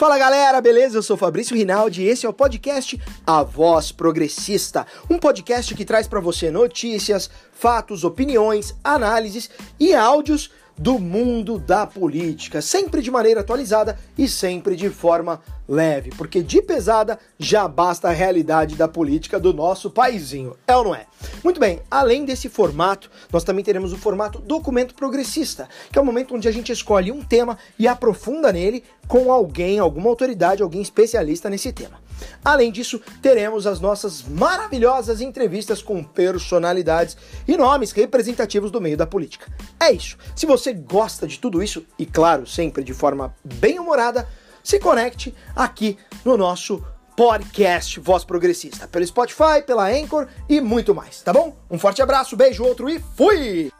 Fala galera, beleza? Eu sou Fabrício Rinaldi e esse é o podcast A Voz Progressista, um podcast que traz para você notícias, fatos, opiniões, análises e áudios do mundo da política, sempre de maneira atualizada e sempre de forma leve, porque de pesada já basta a realidade da política do nosso paizinho, é ou não é? Muito bem, além desse formato, nós também teremos o formato documento progressista, que é o momento onde a gente escolhe um tema e aprofunda nele com alguém, alguma autoridade, alguém especialista nesse tema. Além disso, teremos as nossas maravilhosas entrevistas com personalidades e nomes representativos do meio da política. É isso. Se você gosta de tudo isso, e claro, sempre de forma bem humorada, se conecte aqui no nosso podcast Voz Progressista, pelo Spotify, pela Anchor e muito mais, tá bom? Um forte abraço, beijo, outro e fui!